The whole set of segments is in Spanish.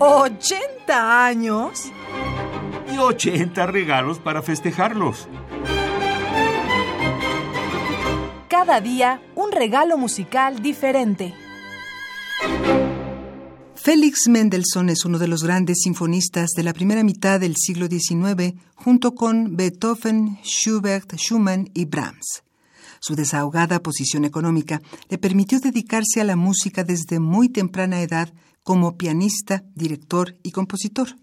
¿80 años? Y 80 regalos para festejarlos. Cada día un regalo musical diferente. Félix Mendelssohn es uno de los grandes sinfonistas de la primera mitad del siglo XIX, junto con Beethoven, Schubert, Schumann y Brahms. Su desahogada posición económica le permitió dedicarse a la música desde muy temprana edad como pianista, director y compositor.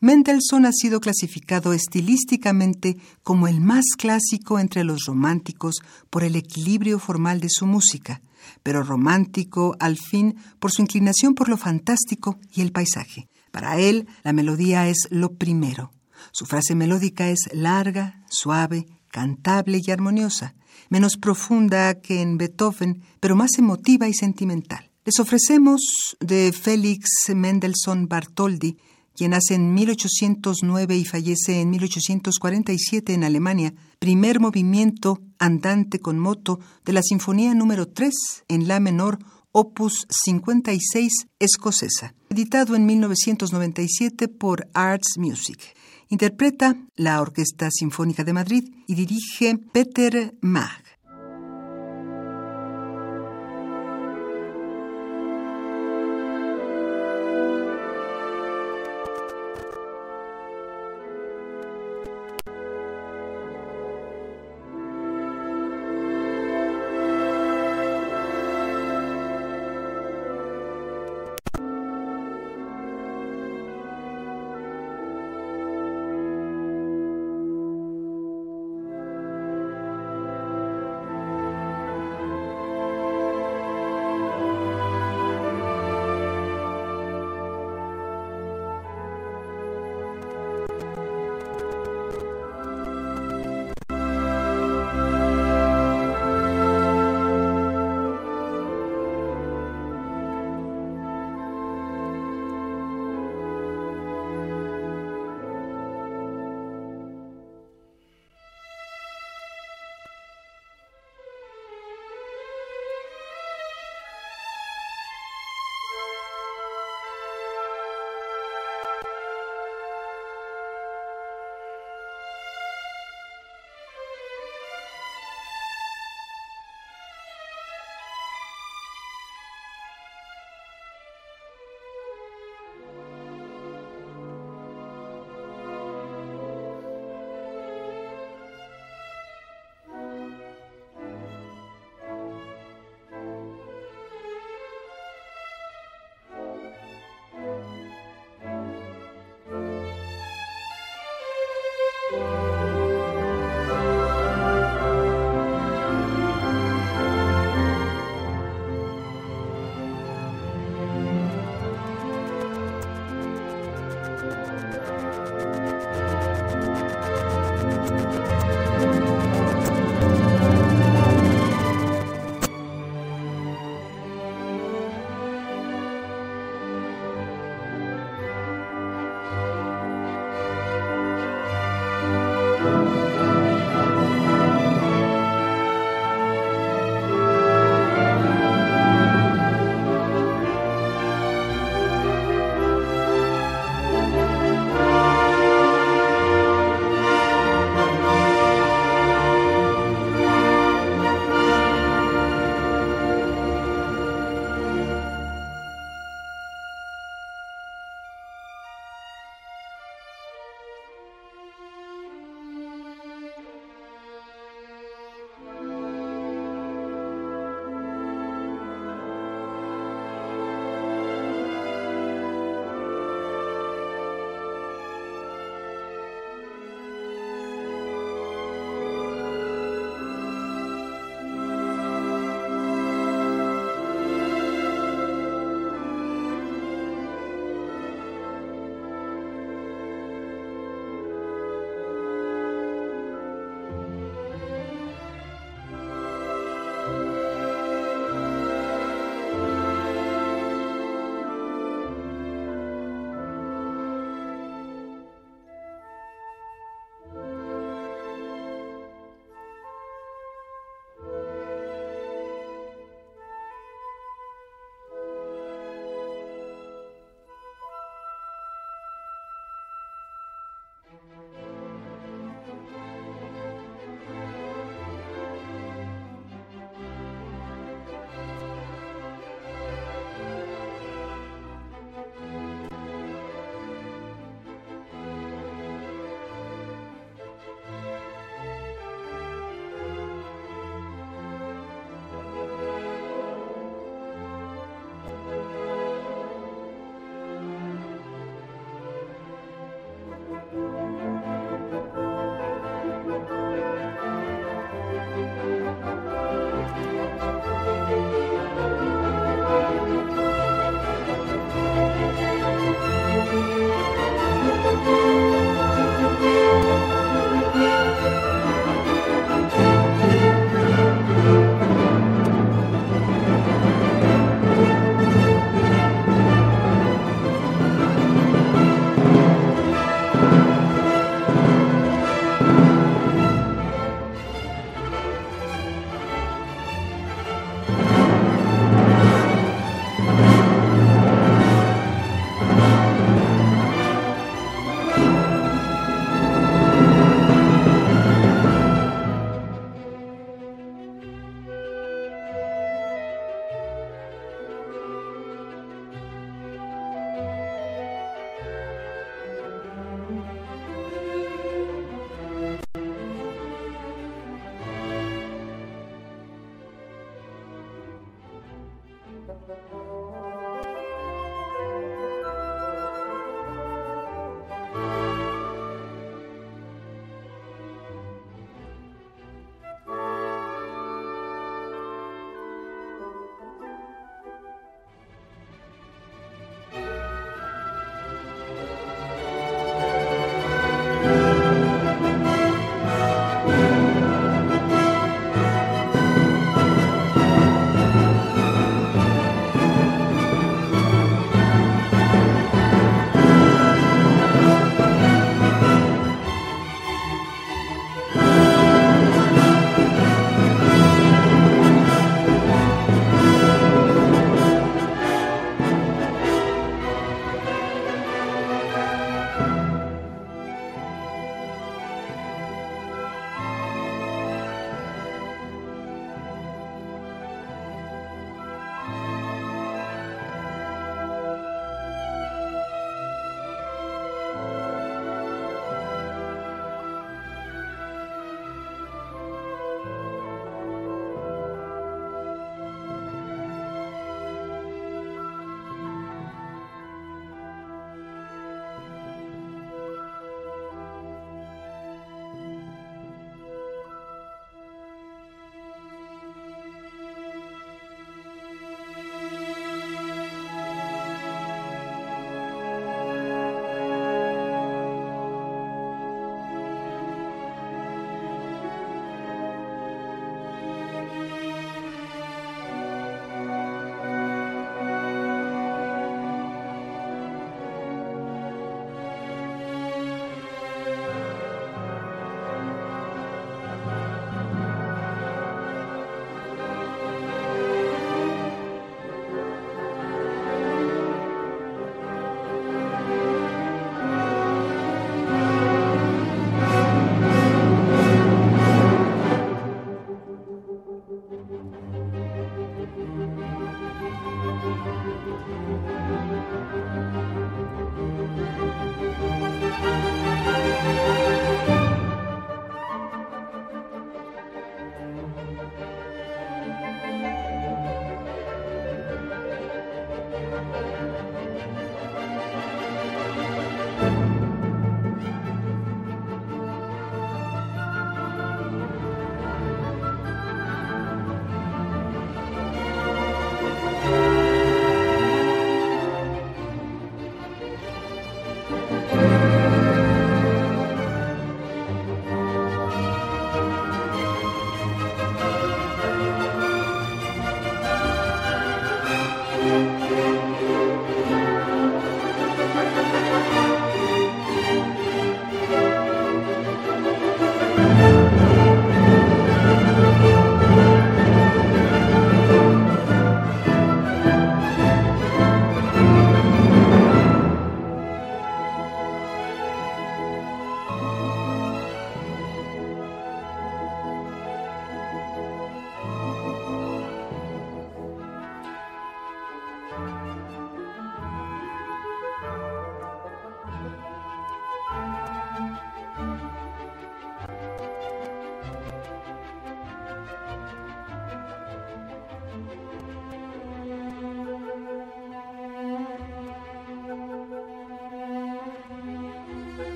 Mendelssohn ha sido clasificado estilísticamente como el más clásico entre los románticos por el equilibrio formal de su música, pero romántico al fin por su inclinación por lo fantástico y el paisaje. Para él, la melodía es lo primero. Su frase melódica es larga, suave, cantable y armoniosa, menos profunda que en Beethoven, pero más emotiva y sentimental. Les ofrecemos de Félix Mendelssohn Bartholdy, quien nace en 1809 y fallece en 1847 en Alemania, primer movimiento andante con moto de la Sinfonía número 3 en La menor, opus 56 escocesa, editado en 1997 por Arts Music. Interpreta la Orquesta Sinfónica de Madrid y dirige Peter Mag.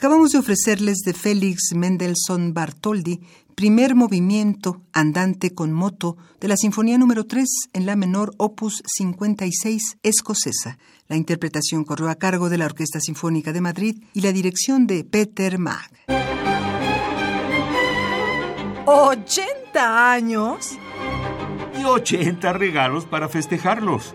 Acabamos de ofrecerles de Félix Mendelssohn Bartholdy, primer movimiento andante con moto de la Sinfonía número 3 en la menor opus 56 escocesa. La interpretación corrió a cargo de la Orquesta Sinfónica de Madrid y la dirección de Peter Mag. ¿80 años? Y 80 regalos para festejarlos.